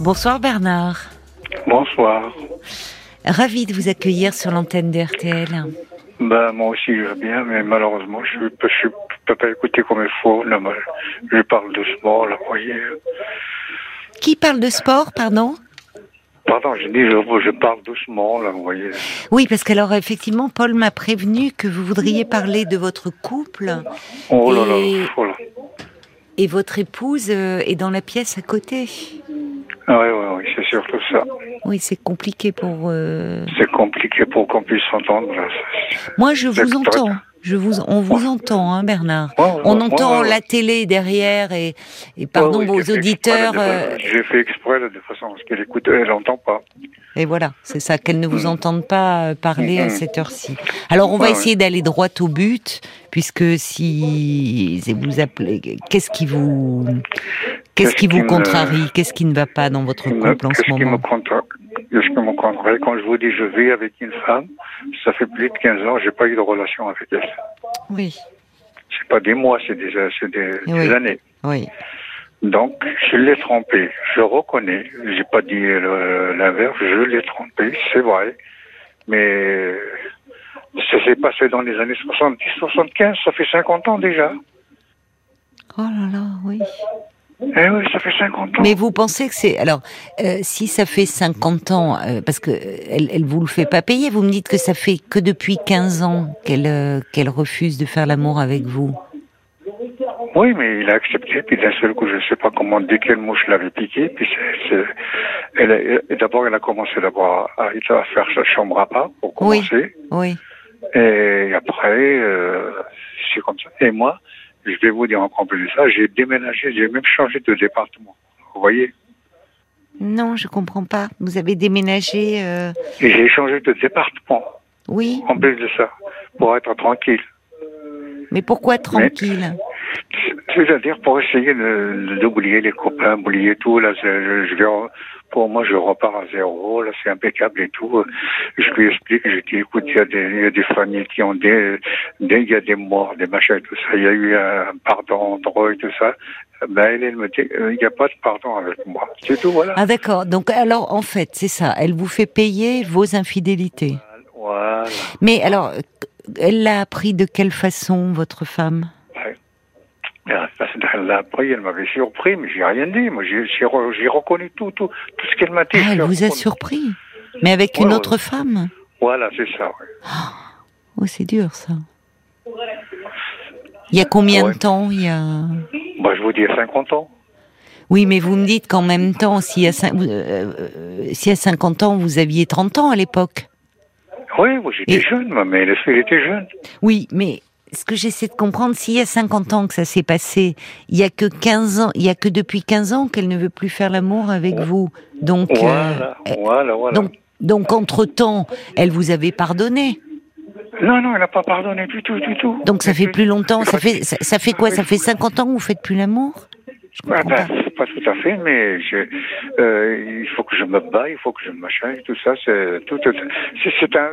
Bonsoir Bernard. Bonsoir. Ravi de vous accueillir sur l'antenne de RTL. Ben, moi aussi, je veux bien, mais malheureusement, je ne peux, je peux pas écouter comme il faut. Moi, je parle de sport, là, voyez. Qui parle de sport, pardon? Pardon, je dis, je, je parle doucement, là, vous voyez. Oui, parce qu'alors, effectivement, Paul m'a prévenu que vous voudriez parler de votre couple. Oh là là, Et- oh là. Et votre épouse euh, est dans la pièce à côté. Ah oui, oui, oui, c'est surtout ça. Oui, c'est compliqué pour... euh, C'est compliqué pour qu'on puisse s'entendre. Moi, je vous entends. Je vous, on vous entend, hein, Bernard. Ouais, ouais, On entend la télé derrière et, et pardon, oui, vos auditeurs. euh, J'ai fait exprès, de façon à ce qu'elle écoute, elle n'entend pas. Et voilà, c'est ça, qu'elles ne vous Mm. entendent pas euh, parler à cette heure-ci. Alors, on va essayer d'aller droit au but, puisque si si vous appelez, qu'est-ce qui vous, qu'est-ce qui vous me- contrarie, qu'est-ce qui ne va pas dans votre couple en Qu'est-ce ce qui me moment? Qu'est-ce qui me contrarie? Quand je vous dis je vis avec une femme, ça fait plus de 15 ans, j'ai pas eu de relation avec elle. Oui, C'est pas des mois, c'est des, des, Oui. des années. oui. Donc, je l'ai trompé. Je reconnais. J'ai pas dit euh, l'inverse. Je l'ai trompé, c'est vrai. Mais ça s'est passé dans les années 70, 75. Ça fait 50 ans déjà. Oh là là, oui. Eh oui, ça fait 50 ans. Mais vous pensez que c'est alors euh, si ça fait 50 ans euh, parce que euh, elle, elle vous le fait pas payer, vous me dites que ça fait que depuis 15 ans qu'elle euh, qu'elle refuse de faire l'amour avec vous. Oui, mais il a accepté. Puis d'un seul coup, je ne sais pas comment, dès quelle mouche l'avait piqué. Puis c'est, elle d'abord, elle a commencé d'abord à, à faire sa chambre à part pour Oui. commencer. Oui. Et après, c'est comme ça. Et moi, je vais vous dire encore plus de ça, j'ai déménagé, j'ai même changé de département. Vous voyez Non, je comprends pas. Vous avez déménagé euh, j'ai changé de département, Oui, en plus de ça, pour être tranquille. mais pourquoi tranquille C'est-à-dire pour essayer de- d'oublier les copains, oublier tout. Là, je, je vais, en- pour moi, je repars à zéro. Là, c'est impeccable et tout. Je lui explique. Je dis, écoute, il y a des, il y a des familles qui ont des, des, il y a des morts, des machins, tout ça. Il y a eu un pardon eux et tout ça. Ben, elle, elle me dit, euh, il n'y a pas de pardon avec moi. C'est tout, voilà. Ah d'accord. Donc alors en fait, c'est ça. Elle vous fait payer vos infidélités. Voilà. Mais alors, elle l'a appris de quelle façon votre femme? Et Là, après, elle m'avait surpris, mais j'ai rien dit. Moi, j'ai j'ai re- j'ai reconnu tout, tout, tout ce qu'elle m'a dit. Ah, elle vous a surpris. Mais avec Ouais, une ouais. autre femme Voilà, c'est ça. ouais. Oh, c'est dur ça. Il y a combien de temps Il y a. Bah, je vous dis, 50 ans. Oui, mais vous me dites qu'en même temps, y, a cin- euh, euh, y a 50 ans, vous aviez 30 ans à l'époque. Oui, moi, j'étais Et- jeune, mais elle elle était jeune. Oui, mais ce que j'essaie de comprendre, s'il y a 50 ans que ça s'est passé, il y a que 15 ans, il y a que depuis 15 ans qu'elle ne veut plus faire l'amour avec vous. Donc, euh, Voilà, euh, voilà, voilà. donc, donc entre-temps, elle vous avait pardonné. Non, non, elle n'a pas pardonné du tout, du tout. Donc ça fait plus longtemps. Ça fait, ça, ça fait quoi? Ça fait 50 ans que vous faites plus l'amour? Ah, ben, pas. tout à fait, mais je, euh, il faut que je me batte, il faut que je me machin, tout ça, c'est tout. C'est c'est un.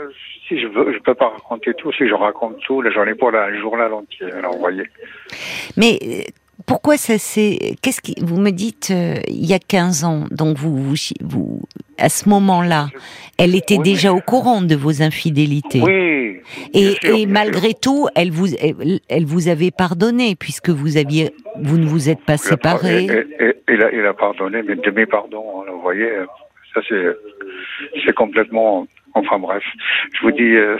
Si je veux, je peux pas raconter tout. Si je raconte tout, là, j'en ai pour la un journal entier. Alors, vous voyez. Mais euh, pourquoi ça s'est Qu'est-ce qui vous me dites euh, il y a 15 ans Donc vous, vous, vous à ce moment-là, elle était Oui, déjà au courant de vos infidélités. Oui. Et, sûr, malgré tout, elle vous, elle, elle vous avait pardonné puisque vous aviez, vous ne vous êtes pas séparés. et- Il a, pardonné, mais de mes pardons, hein, vous voyez. Ça, c'est, c'est complètement. Enfin bref, je vous dis, euh,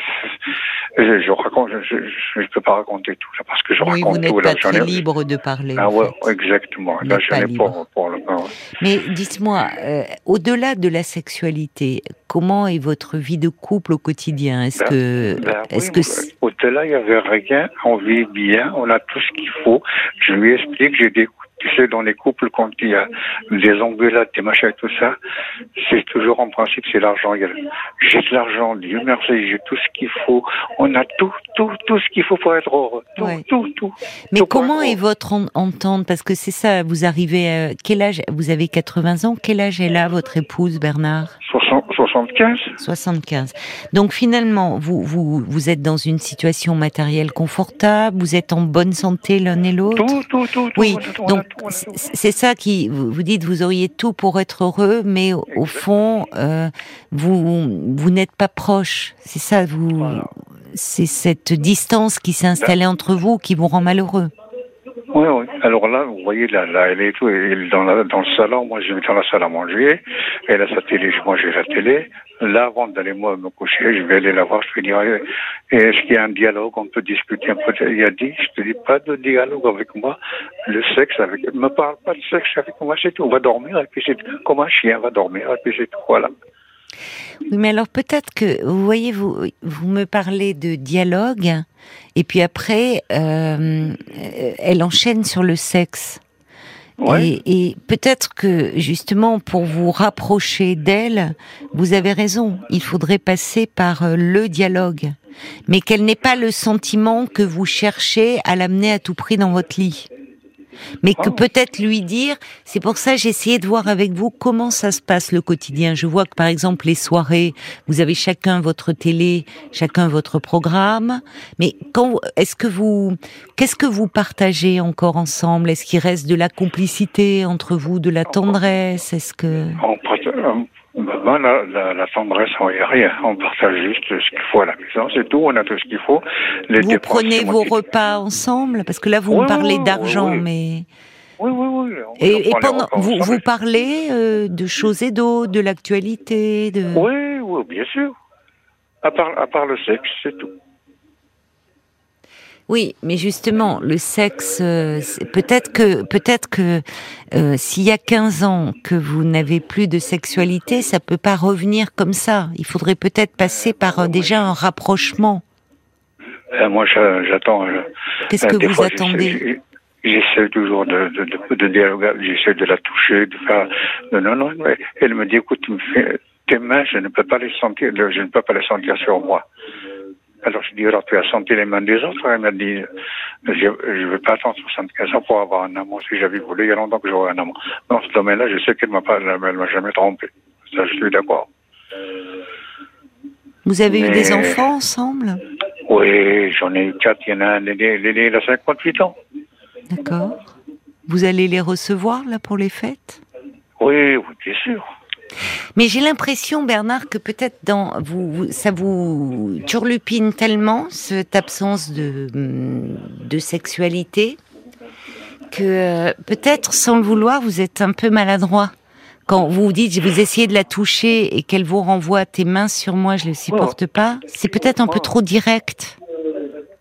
je, je raconte, je, je, je peux pas raconter tout là parce que je Oui, vous raconte n'êtes tout là. pas j'en très ai- libre de parler. Ah ouais, fait. exactement. Vous Là, n'êtes j'en pas ai libre. pour, pour le moment. Mais dites-moi, euh, au-delà de la sexualité, comment est votre vie de couple au quotidien? Est-ce Ben, que, Ben est-ce oui, que, Au-delà, il n'y avait rien. On vit bien, on a tout ce qu'il faut. Je lui explique, j'ai des tu sais, dans les couples, quand il y a des engueulades, des machins et tout ça, c'est toujours en principe, c'est l'argent. J'ai de l'argent, Dieu merci, j'ai tout ce qu'il faut. On a tout, tout, tout ce qu'il faut pour être heureux. Tout, Ouais. tout, tout. mais tout comment est votre en- entente? Parce que c'est ça, vous arrivez, à quel âge? Vous avez 80 ans. Quel âge est là votre épouse, Bernard? 75. 75. Donc finalement, vous, vous, vous êtes dans une situation matérielle confortable, vous êtes en bonne santé l'un et l'autre? Tout, tout, tout. tout, Oui, a donc c'est ça qui, vous dites, vous auriez tout pour être heureux, mais au, au fond, euh, vous, vous n'êtes pas proche. C'est ça, vous, Voilà. c'est cette distance qui s'est installée entre vous qui vous rend malheureux. Oui, oui. Alors là, vous voyez, là, là elle est tout, elle est dans, la, dans le salon, moi je vais dans la salle à manger, elle a sa télé, je mange la télé. Là, avant d'aller moi me coucher, je vais aller la voir, je vais dire, eh, est-ce qu'il y a un dialogue, on peut discuter un peu. Il a dit, je te dis pas de dialogue avec moi, le sexe avec, me parle pas de sexe avec moi, c'est tout, on va dormir, et puis c'est. Comme un chien va dormir, et puis c'est tout, voilà. Oui, mais alors peut-être que, vous voyez, vous, vous me parlez de dialogue, et puis après, euh, elle enchaîne sur le sexe. Ouais. Et, et peut-être que justement pour vous rapprocher d'elle, vous avez raison. Il faudrait passer par euh, le dialogue, mais qu'elle n'ait pas le sentiment que vous cherchez à l'amener à tout prix dans votre lit. Mais que peut-être lui dire, c'est pour ça j'ai essayé de voir avec vous comment ça se passe le quotidien. Je vois que par exemple les soirées, vous avez chacun votre télé, chacun votre programme. Mais quand est-ce que vous, qu'est-ce que vous partagez encore ensemble? Est-ce qu'il reste de la complicité entre vous, de la tendresse? Est-ce que On ben, la, la, la tendresse, il n'y a rien. On partage juste ce qu'il faut à la maison, c'est tout. On a tout ce qu'il faut. Les vous dépenses, prenez vos repas ensemble? Parce que là vous Oui, me parlez oui, d'argent, oui. mais Oui, oui, oui. on- et, on et pendant vous vous parlez euh, de choses et d'autres, de l'actualité, de Oui, oui, bien sûr. À part, à part le sexe, c'est tout. Oui, mais justement, le sexe, euh, peut-être que, peut-être que euh, s'il y a 15 ans que vous n'avez plus de sexualité, ça peut pas revenir comme ça. Il faudrait peut-être passer par euh, déjà un rapprochement. Euh, moi, j'a- j'attends. Qu'est-ce que vous fois, attendez j'essaie- toujours de, de, de, de dialoguer, j'essaie de la toucher, de faire. Non, non, non. Elle me dit, écoute, tu me fais- tes mains, je ne peux pas les sentir, je ne peux pas les sentir sur moi. Alors je dis, alors tu as senti les mains des autres Elle m'a dit, je ne veux pas attendre 75 ans pour avoir un amant. Si j'avais voulu, il y a longtemps que j'aurais un amant. Dans ce domaine-là, je sais qu'elle m'a pas, elle m'a jamais trompé. Ça, je suis d'accord. Vous avez eu des enfants ensemble? Oui, j'en ai eu quatre. Il y en a un, l'aîné, il a 58 ans. D'accord. Vous allez les recevoir là pour les fêtes? Oui, oui, bien sûr. Mais j'ai l'impression, Bernard, que peut-être dans vous, ça vous turlupine tellement cette absence de de sexualité que euh, peut-être sans le vouloir, vous êtes un peu maladroit. Quand vous vous dites, vous essayez de la toucher et qu'elle vous renvoie tes mains sur moi, je le supporte pas. C'est peut-être un peu trop direct.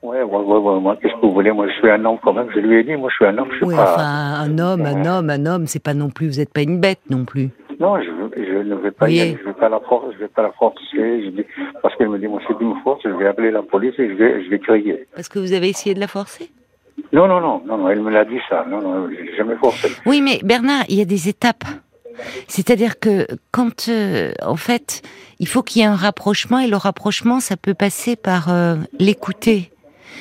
Oui, oui, oui, oui. Moi, qu'est-ce que vous voulez? Moi, je suis un homme quand même. Je lui ai dit, moi, je suis un homme. Je suis Oui, pas. enfin, un homme, un homme, un homme, c'est pas non plus, vous n'êtes pas une bête non plus. Non, je, je ne vais pas Oui. y aller. Je vais pas la. Je vais pas la forcer. Je dis, parce qu'elle me dit, moi, si tu me forces, je vais appeler la police et je vais, je vais crier. Parce que vous avez essayé de la forcer? Non, non, non, non, non. Elle me l'a dit ça. Non, non, j'ai jamais forcé. Oui, mais Bernard, il y a des étapes. C'est-à-dire que quand, euh, en fait, il faut qu'il y ait un rapprochement et le rapprochement, ça peut passer par euh, l'écouter.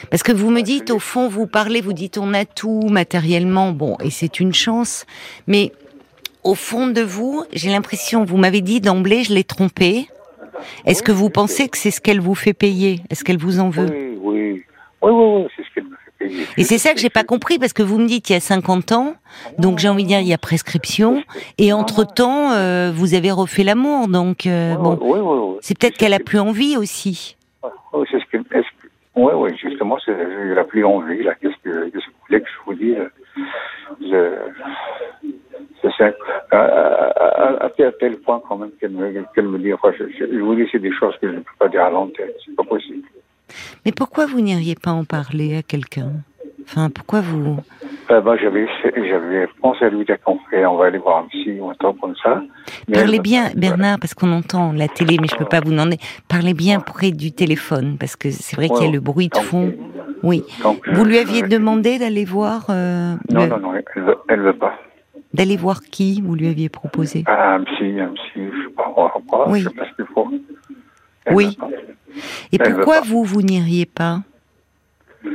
Parce que vous me dites, au fond, vous parlez, vous dites, on a tout matériellement, bon, et c'est une chance, mais au fond de vous, j'ai l'impression, vous m'avez dit d'emblée, je l'ai trompée. Est-ce que vous pensez que c'est ce qu'elle vous fait payer? Est-ce qu'elle vous en veut? Oui, oui. Oui, oui, oui. C'est ce qu'elle me fait payer. Et c'est ça que j'ai pas compris parce que vous me dites il y a 50 ans, donc j'ai envie de dire il y a prescription, et entre temps vous avez refait l'amour, donc euh, bon, Oui, oui, oui. c'est peut-être qu'elle a plus envie aussi. Oui, c'est ce qu'elle. est-ce que- Oui, oui, justement, elle a plus envie, là. Qu'est-ce que, qu'est-ce que vous voulez que je vous dise? Je, c'est ça. À, à, à, à tel- point, quand même, qu'elle me, qu'elle me dit, enfin, je, vous dis, c'est des choses que je ne peux pas dire à l'antenne. C'est pas possible. Mais pourquoi vous n'iriez pas en parler à quelqu'un? Enfin, pourquoi vous? Euh, ben, j'avais, j'avais pensé à lui dire qu'on fait, on va aller voir un psy ou un comme ça. Mais parlez elle- bien, Bernard, parce qu'on entend la télé, mais je peux pas vous demander. Parlez bien près du téléphone, parce que c'est vrai qu'il y a le bruit de fond. Oui. Donc, Vous lui aviez demandé d'aller voir, euh, Non, le- non, non, elle veut, elle veut pas. D'aller voir qui Vous lui aviez proposé? Ah, un psy, un psy, je sais pas, pas, Oui. je sais pas ce qu'il faut. Elle Oui. Et Elle pourquoi vous vous n'iriez pas?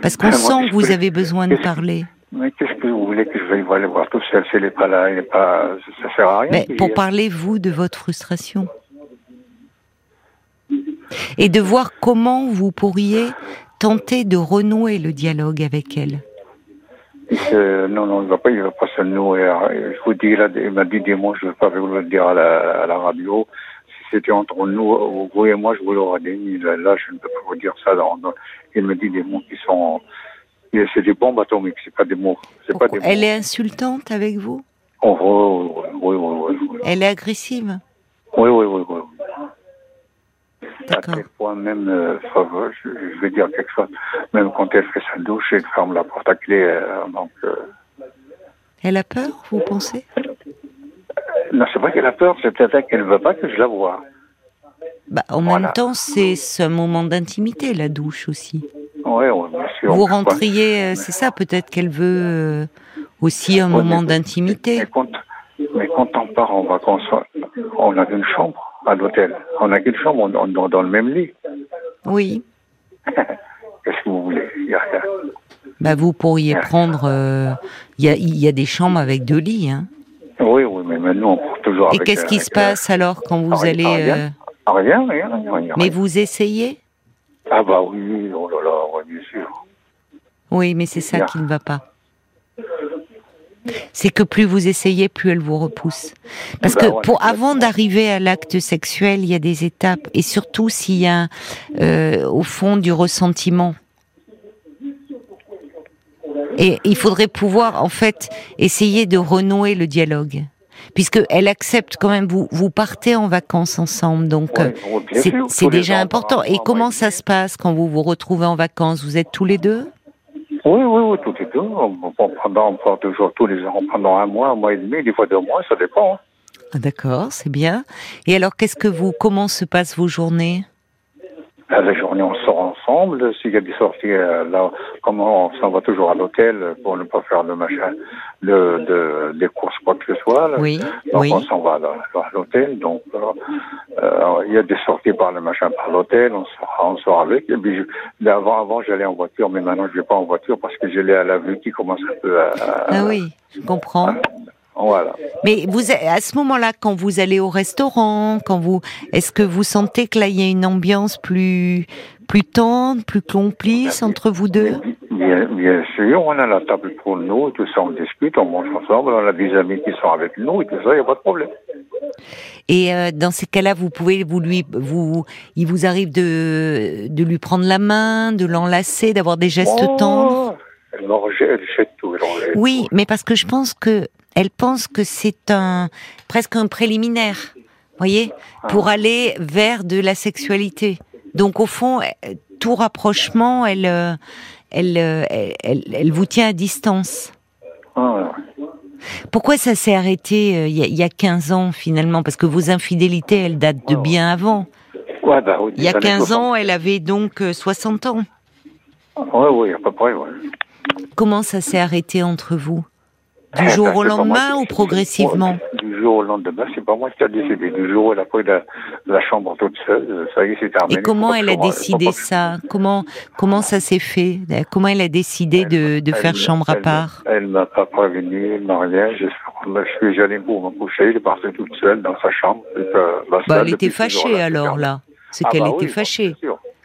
Parce qu'on moi, sent que vous avez besoin de parler. Mais qu'est-ce que vous voulez que je veuille aller voir tout seul Si elle n'est pas là, elle est pas, ça, sert à rien. Mais pour parler, vous, de votre frustration. Et de voir comment vous pourriez tenter de renouer le dialogue avec elle. Non, non, il ne va pas, il va pas se nouer. Je vous dis, il m'a dit des mots, je ne vais pas vous le dire à la, à la radio. Si c'était entre nous, vous et moi, je vous l'aurais dit. Là, je ne peux pas vous dire ça. Dans, il me dit des mots qui sont, c'est des bombes atomiques, c'est pas des mots. C'est pas des Elle est insultante avec vous? Oh, oui, oui, oui, Elle est agressive? Oui, oui, oui, oui. À quel point même, euh, je, vais dire quelque chose, même quand elle fait sa douche, elle ferme la porte à clé. Euh, donc, euh. Elle a peur, vous pensez? Non, c'est pas qu'elle a peur, c'est peut-être qu'elle ne veut pas que je la voie. Bah, en même temps, c'est ce moment d'intimité, la douche aussi. Oui, oui, bien sûr. Vous rentriez, c'est ça, peut-être qu'elle veut aussi un moment d'intimité. Mais, mais, quand on part en vacances, on a une chambre à l'hôtel. On a qu'une chambre, on, on, dans le même lit. Oui. Qu'est-ce que vous voulez? Il y a rien. Bah vous pourriez prendre. Euh, il y, a, y, a, des chambres avec deux lits. Hein. Oui, oui, mais maintenant on prend toujours. Et qu'est-ce qui se passe alors quand vous allez rien, euh... rien, rien, rien, Mais vous essayez? Ah bah oui, oh là là, bien sûr. Oui, mais c'est ça qui ne va pas c'est que plus vous essayez, plus elle vous repousse. Parce bah que pour avant d'arriver à l'acte sexuel, il y a des étapes, et surtout s'il y a euh, au fond du ressentiment. Et il faudrait pouvoir en fait essayer de renouer le dialogue. Puisque elle accepte quand même vous vous partez en vacances ensemble donc euh, c'est déjà important. et comment ça se passe quand vous vous retrouvez en vacances? Vous êtes tous les deux? Oui, oui, oui, tout et tout. Pendant, on part toujours tous les ans, pendant un mois, un mois et demi, des fois deux mois, ça dépend. Hein. Ah, d'accord, c'est bien. Et alors, qu'est-ce que vous, comment se passent vos journées? La journée, on sort ensemble. S'il y a des sorties, euh, là, comment on s'en va toujours à l'hôtel pour ne pas faire le machin, le, de, des courses, quoi que ce soit. Oui, donc oui. on s'en va à, l'hôtel. Donc, euh, il y a des sorties par le machin, par l'hôtel. On sort, on sort avec. Et puis, avant, avant, j'allais en voiture, mais maintenant, je vais pas en voiture parce que j'ai à la vue qui commence un peu à. ah oui, je comprends. Voilà. Mais vous, à ce moment-là, quand vous allez au restaurant, quand vous, est-ce que vous sentez que là il y a une ambiance plus, plus tendre, plus complice entre vous deux? bien, bien, sûr, on a la table pour nous, tout ça, on discute, on mange ensemble, on a des amis qui sont avec nous et tout ça, il n'y a pas de problème. Et euh, dans ces cas-là, vous pouvez, vous lui, vous, il vous arrive de, de lui prendre la main, de l'enlacer, d'avoir des gestes oh, tendres? Elle, elle jette tout. Elle oui, mais parce que je pense que elle pense que c'est un presque un préliminaire, voyez, pour aller vers de la sexualité. Donc au fond, tout rapprochement, elle, euh, euh, elle, elle, vous tient à distance. Ah, Pourquoi ça s'est arrêté euh, il y, a 15 ans finalement? Parce que vos infidélités, elles datent de bien avant. Ouais, bah, il y a 15 ans, elle avait donc 60 ans. Oui, oui, à peu près, ouais. Comment ça s'est arrêté entre vous? Du jour au lendemain ou progressivement Du jour au lendemain, c'est pas moi qui ai décidé. Du jour où elle a pris la, la chambre toute seule, ça y est, c'est terminé. Et comment elle a décidé ça? Comment comment ça s'est fait? Comment elle a décidé de, de faire chambre à part? Elle m'a pas prévenu, elle m'a rien. Je, suis j'allais pour me coucher, elle est partie toute seule dans sa chambre. bah, elle était fâchée alors là. C'est ah, qu'elle bah était fâchée.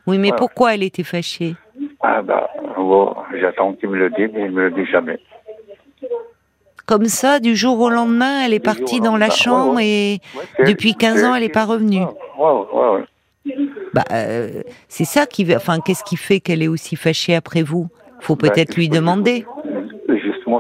Oui, mais pourquoi elle était fâchée? Ah bah, bon, j'attends qu'il me le dise, mais il me le dit jamais comme ça, du jour au lendemain, elle est partie dans la chambre et depuis 15 ans, elle n'est pas revenue. Bah, euh, c'est ça qui, enfin, qu'est-ce qui fait qu'elle est aussi fâchée après vous? Faut bah, peut-être lui demander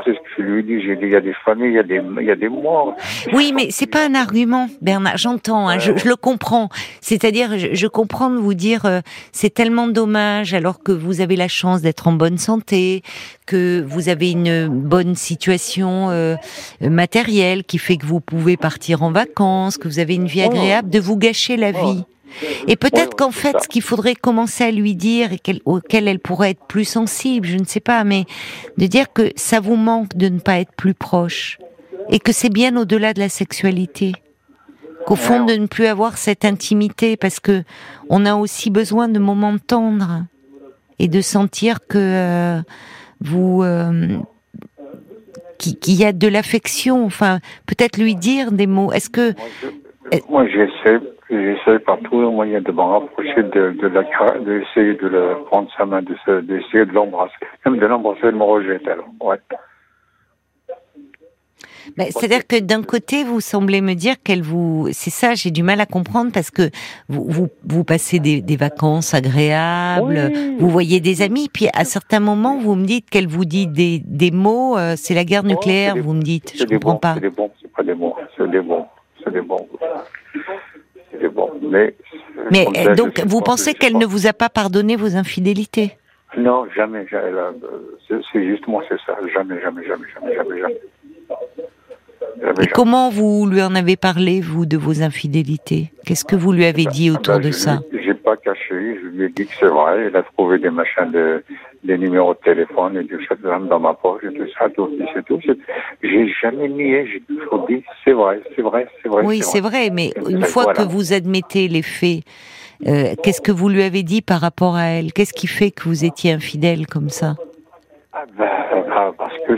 c'est ce que je lui dis. il y a des familles, il y a des, il y a des morts. Oui, mais c'est pas un argument, Bernard. J'entends, hein, je, je, le comprends. C'est-à-dire, je, je, comprends de vous dire, euh, c'est tellement dommage alors que vous avez la chance d'être en bonne santé, que vous avez une bonne situation euh, matérielle qui fait que vous pouvez partir en vacances, que vous avez une vie oh. agréable, de vous gâcher la oh. vie. Et peut-être qu'en fait, ce qu'il faudrait commencer à lui dire et auquel elle pourrait être plus sensible, je ne sais pas, mais de dire que ça vous manque de ne pas être plus proche et que c'est bien au-delà de la sexualité. Qu'au fond, de ne plus avoir cette intimité parce que on a aussi besoin de moments tendres et de sentir que euh, vous euh, qu'il y a de l'affection. Enfin, peut-être lui dire des mots. Est-ce que moi, j'essaie, j'essaie par tous les moyens de me rapprocher de, de la, d'essayer de le prendre sa main, d'essayer de l'embrasser, même de l'embrasser, de me rejeter. Alors, ouais. C'est-à-dire que d'un côté, vous semblez me dire qu'elle vous, c'est ça, j'ai du mal à comprendre parce que vous vous, vous passez des, des vacances agréables, vous voyez des amis, puis à certains moments, vous me dites qu'elle vous dit des, des mots, euh, c'est la guerre nucléaire, vous me dites, je comprends pas. C'est des bons, c'est pas des mots, c'est des bons, c'est des bons. Mais. Mais donc, vous pensez qu'elle ne vous a pas pardonné vos infidélités? Non, jamais, jamais. C'est justement c'est ça, jamais, jamais, jamais, jamais, jamais. jamais. Et comment vous lui en avez parlé, vous, de vos infidélités? Qu'est-ce que vous lui avez dit ah autour ben, de ça? J'ai pas caché, je lui ai dit que c'est vrai. Il a trouvé des machins, de, des numéros de téléphone et du chapeau dans ma poche et tout ça, tout, c'est tout. J'ai jamais nié, dit c'est vrai, c'est vrai, c'est vrai. Oui, c'est vrai. mais une fois que vous admettez les faits, euh, qu'est-ce que vous lui avez dit par rapport à elle? Qu'est-ce qui fait que vous étiez infidèle comme ça? Ah ben, ah, parce que,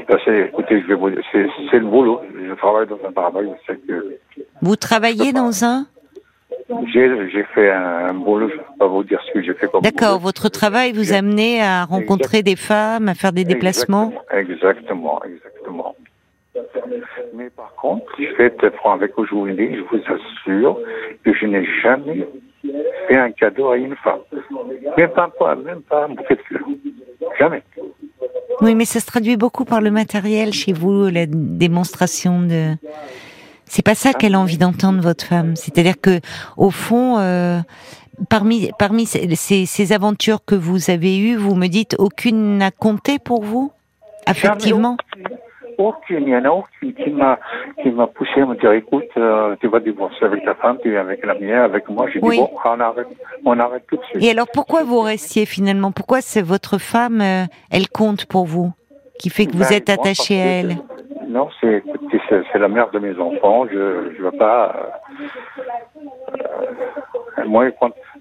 écoutez, je vais vous c'est le boulot. Je travaille dans un travail, que... Vous travaillez dans un? J'ai fait un, boulot, je ne peux pas vous dire ce que j'ai fait comme D'accord, votre travail vous a amené à rencontrer des femmes, à faire des déplacements? Exactement, exactement. Mais par contre, je vais être franc avec vous, je vous assure que je n'ai jamais fait un cadeau à une femme. Même pas, même pas un bouquet de fleurs. Jamais. Oui, mais ça se traduit beaucoup par le matériel chez vous, la démonstration de. C'est pas ça qu'elle a envie d'entendre votre femme. C'est-à-dire que, au fond, euh, parmi parmi ces, ces, aventures que vous avez eues, vous me dites aucune n'a compté pour vous, affectivement? Aucune, il y en a aucune qui m'a, qui m'a poussé à me dire, écoute, euh, tu vas divorcer avec ta femme, tu es avec la mienne, avec moi. J'ai dit, bon, on arrête, on arrête tout de suite. Et alors, pourquoi vous restiez finalement? Pourquoi c'est votre femme, euh, elle compte pour vous Qui fait que vous ben, êtes attaché à elle? Non, c'est, c'est, la mère de mes enfants. Je, je veux pas. Euh, moi,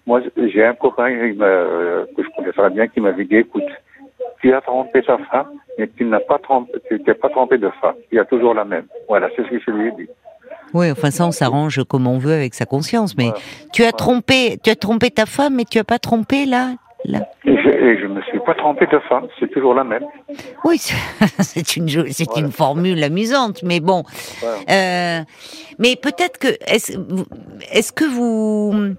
moi, j'ai un copain que je connais très bien qui m'avait dit, écoute, tu as trompé ta femme, mais tu n'as pas trompé, tu t'es pas trompé de femme. Il y a toujours la même. Voilà, c'est ce que je lui ai dit. Oui, enfin ça, on s'arrange comme on veut avec sa conscience. Mais tu as trompé, tu as trompé ta femme, mais tu as pas trompé là. là. Et je, ne me suis pas trompé de femme. C'est toujours la même. Oui, c'est une, c'est une formule amusante, mais bon. Euh, mais peut-être que est-ce, est-ce que vous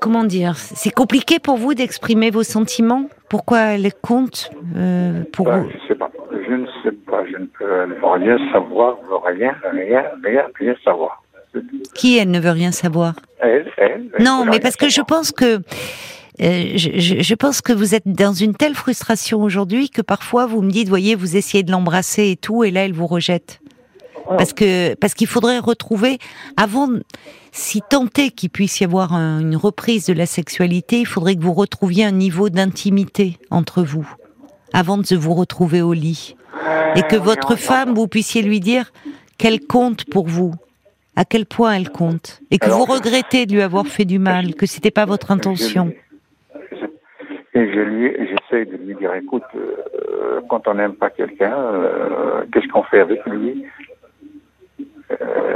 comment dire C'est compliqué pour vous d'exprimer vos sentiments? Pourquoi elle compte euh, pour bah, vous? Je sais pas. Je ne sais pas. Je ne peux rien savoir, rien, rien, rien, rien savoir. Qui elle ne veut rien savoir? Elle, elle. non, mais parce que je pense que euh, je, je, pense que vous êtes dans une telle frustration aujourd'hui que parfois vous me dites, voyez, vous essayez de l'embrasser et tout, et là elle vous rejette. Parce que parce qu'il faudrait retrouver avant si tenter qu'il puisse y avoir une reprise de la sexualité, il faudrait que vous retrouviez un niveau d'intimité entre vous avant de vous retrouver au lit. Et que votre femme vous puissiez lui dire qu'elle compte pour vous, à quel point elle compte. Et que vous regrettez de lui avoir fait du mal, que c'était pas votre intention. Et je lui, j'essaie de lui dire, écoute, euh, quand on n'aime pas quelqu'un, euh, qu'est-ce qu'on fait avec lui?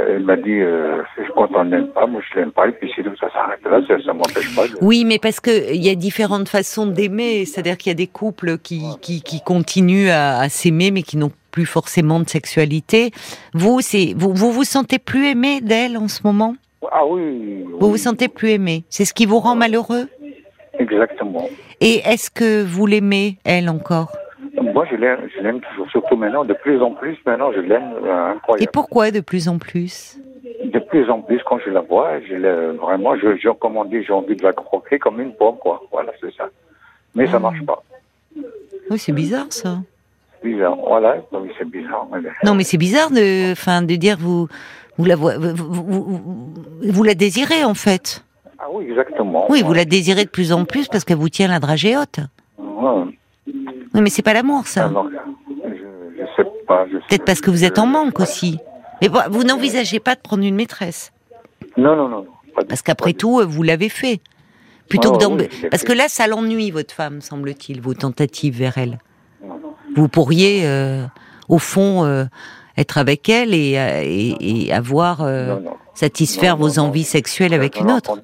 Elle m'a dit, euh, quand on n'aime pas, moi je l'aime pas, et puis sinon ça s'arrête là, ça, ça m'empêche pas. Oui, mais parce que il y a différentes façons d'aimer, c'est-à-dire qu'il y a des couples qui, qui, qui continuent à, à s'aimer, mais qui n'ont plus forcément de sexualité. Vous, c'est vous, vous vous sentez plus aimé d'elle en ce moment? Ah oui. Vous vous sentez plus aimé C'est ce qui vous rend malheureux? Exactement. Et est-ce que vous l'aimez, elle, encore? Moi, je l'aime, je l'aime toujours, surtout maintenant, de plus en plus, maintenant, je l'aime euh, incroyable. Et pourquoi de plus en plus? De plus en plus, quand je la vois, je vraiment, je, je, comme on dit, j'ai envie de la croquer comme une pomme, quoi. Voilà, c'est ça. Mais ça ça ah. marche pas. Oui, c'est bizarre, ça. C'est bizarre, voilà, oui, c'est bizarre. Non, mais c'est bizarre de, fin, de dire vous, vous la, vous, vous, vous la désirez, en fait. Ah oui, exactement. Oui, vous la désirez de plus en plus parce qu'elle vous tient la dragée haute. Ouais. Oui, mais c'est pas l'amour, ça. Ah je, sais pas. Peut-être parce que vous êtes en manque aussi. Mais vous n'envisagez pas de prendre une maîtresse? Non, non, non. Parce qu'après tout, vous l'avez fait. Plutôt que Parce que là, ça l'ennuie, votre femme, semble-t-il, vos tentatives vers elle. Vous pourriez, euh, au fond, euh, être avec elle et, et, avoir satisfaire vos envies sexuelles avec une autre.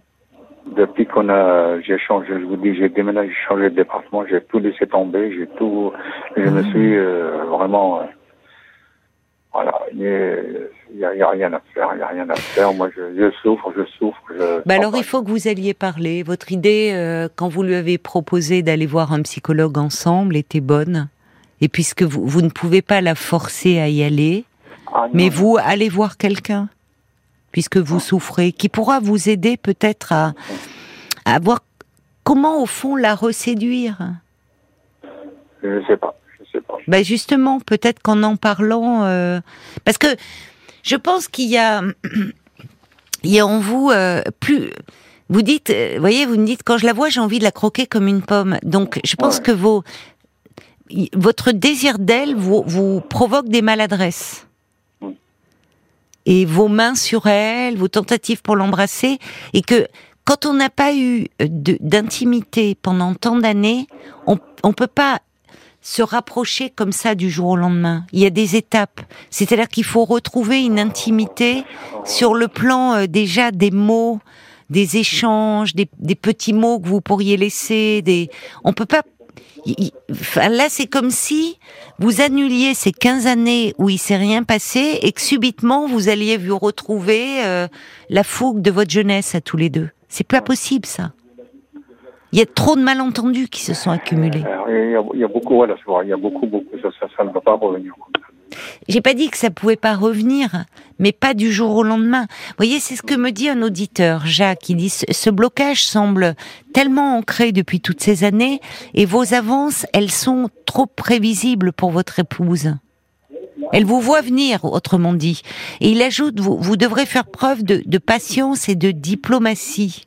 Depuis qu'on a, j'ai changé, je vous dis, j'ai déménagé, j'ai changé de département, j'ai tout laissé tomber, j'ai tout, je me mmh. suis vraiment voilà, il n'y a, rien à faire, il n'y a rien à faire. Moi, je, souffre, je souffre. bah alors, il faut que vous alliez parler. Votre idée, euh, quand vous lui avez proposé d'aller voir un psychologue ensemble, était bonne. Et puisque vous, vous ne pouvez pas la forcer à y aller, ah, mais vous allez voir quelqu'un, puisque vous souffrez, qui pourra vous aider peut-être à, à voir comment, au fond, la reséduire. Je ne sais pas. Ben justement, peut-être qu'en en parlant, euh, parce que je pense qu'il y a, il y a en vous euh, plus. Vous dites, euh, voyez, vous me dites quand je la vois, j'ai envie de la croquer comme une pomme. Donc, je pense que vos, votre désir d'elle vous, vous provoque des maladresses. Et vos mains sur elle, vos tentatives pour l'embrasser, et que quand on n'a pas eu d'intimité pendant tant d'années, on ne peut pas se rapprocher comme ça du jour au lendemain. Il y a des étapes. C'est-à-dire qu'il faut retrouver une intimité sur le plan euh, déjà des mots, des échanges, des, petits mots que vous pourriez laisser. Des, on peut pas. Là, c'est comme si vous annuliez ces 15 années où il s'est rien passé et que subitement vous alliez vous retrouver euh, la fougue de votre jeunesse à tous les deux. C'est pas possible, ça. Il y a trop de malentendus qui se sont accumulés. Il y a, beaucoup, voilà, il y a beaucoup, beaucoup, ça, ça, ne va pas revenir. J'ai pas dit que ça pouvait pas revenir, mais pas du jour au lendemain. Vous voyez, c'est ce que me dit un auditeur, Jacques, il dit ce blocage semble tellement ancré depuis toutes ces années et vos avances, elles sont trop prévisibles pour votre épouse. Elle vous voit venir, autrement dit. Et il ajoute, vous, vous devrez faire preuve de, de patience et de diplomatie.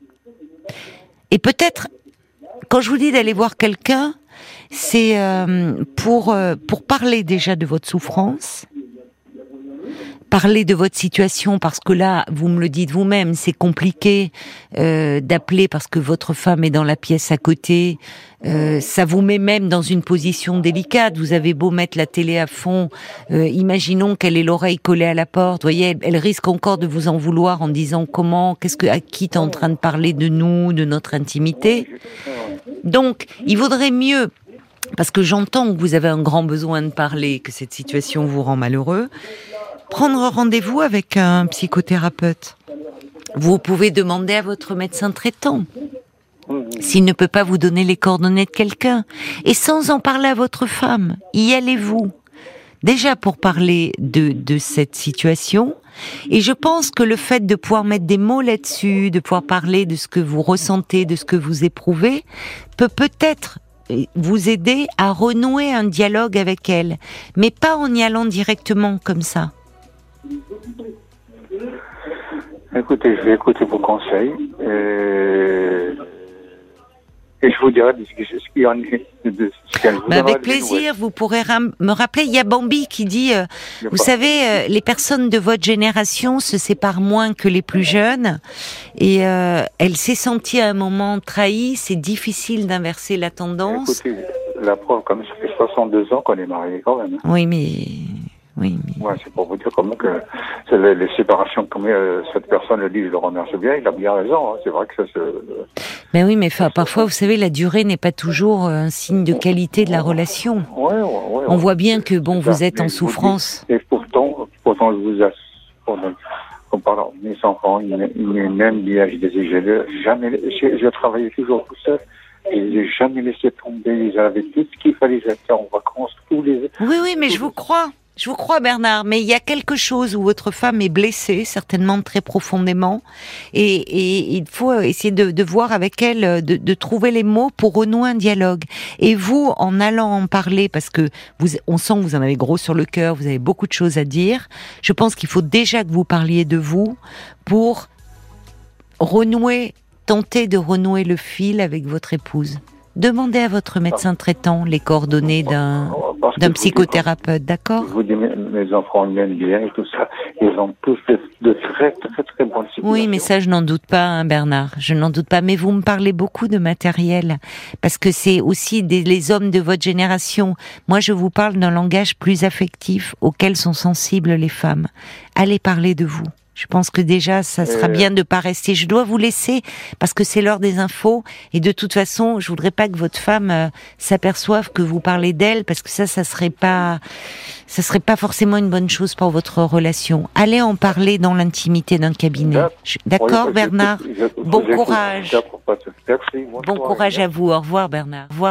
Et peut-être quand je vous dis d'aller voir quelqu'un, c'est euh, pour euh, pour parler déjà de votre souffrance, parler de votre situation parce que là, vous me le dites vous-même, c'est compliqué euh, d'appeler parce que votre femme est dans la pièce à côté. Euh, ça vous met même dans une position délicate. Vous avez beau mettre la télé à fond, euh, imaginons qu'elle ait l'oreille collée à la porte. Voyez, elle, risque encore de vous en vouloir en disant comment, qu'est-ce que, à qui t'es en train de parler de nous, de notre intimité. Donc, il vaudrait mieux parce que j'entends que vous avez un grand besoin de parler, que cette situation vous rend malheureux prendre rendez-vous avec un psychothérapeute. Vous pouvez demander à votre médecin traitant s'il ne peut pas vous donner les coordonnées de quelqu'un. Et sans en parler à votre femme, y allez-vous? Déjà pour parler de, cette situation. Et je pense que le fait de pouvoir mettre des mots là-dessus, de pouvoir parler de ce que vous ressentez, de ce que vous éprouvez, peut peut-être vous aider à renouer un dialogue avec elle, mais pas en y allant directement comme ça. Écoutez, je vais écouter vos conseils. Et, et je vous dirai ce qu'il y en est. De, bah, avec plaisir, vous pourrez me rappeler. Il y a Bambi qui dit, euh, vous savez, euh, les personnes de votre génération se séparent moins que les plus jeunes, et euh, elle s'est sentie à un moment trahie. C'est difficile d'inverser la tendance. Écoutez, la preuve, comme ça fait 62 ans qu'on est mariés quand même. Oui, mais oui. Ouais, c'est pour vous dire comment que les, séparations, comme euh, cette personne le dit, je le remercie bien, il a bien raison. Hein. C'est vrai que ça se. Mais oui, mais parfois, vous savez, la durée n'est pas toujours un signe de qualité de la relation. Ouais, ouais, On voit bien que bon, vous êtes en souffrance. Et pourtant, pourtant, je vous assure, comme pardon, mes enfants, m'aiment bien, je les ai jamais, je travaillais toujours tout seul. Je les ai jamais laissé tomber. Ils avaient tout ce qu'il fallait. Ils étaient en vacances tous les. Oui, oui, mais je vous crois. Je vous crois, Bernard, mais il y a quelque chose où votre femme est blessée, certainement très profondément, et, il faut essayer de, voir avec elle, de, trouver les mots pour renouer un dialogue. Et vous, en allant en parler, parce que vous, on sent que vous en avez gros sur le cœur, vous avez beaucoup de choses à dire. Je pense qu'il faut déjà que vous parliez de vous pour renouer, tenter de renouer le fil avec votre épouse. Demandez à votre médecin traitant les coordonnées d'un d'un psychothérapeute, d'accord Je vous dis, mes, enfants viennent bien et tout ça. Ils ont tous de, très, très, très bonnes situations. Oui, mais ça, je n'en doute pas, hein, Bernard. Je n'en doute pas. Mais vous me parlez beaucoup de matériel. Parce que c'est aussi des, les hommes de votre génération. Moi, je vous parle d'un langage plus affectif auquel sont sensibles les femmes. Allez parler de vous. Je pense que déjà, ça sera euh. bien de pas rester. Je dois vous laisser parce que c'est l'heure des infos et de toute façon, je voudrais pas que votre femme euh, s'aperçoive que vous parlez d'elle parce que ça, ça serait pas, ça serait pas forcément une bonne chose pour votre relation. Allez en parler dans l'intimité d'un cabinet. D'accord, Bernard? Bon courage. Bon courage à vous. Au revoir, Bernard. Au revoir.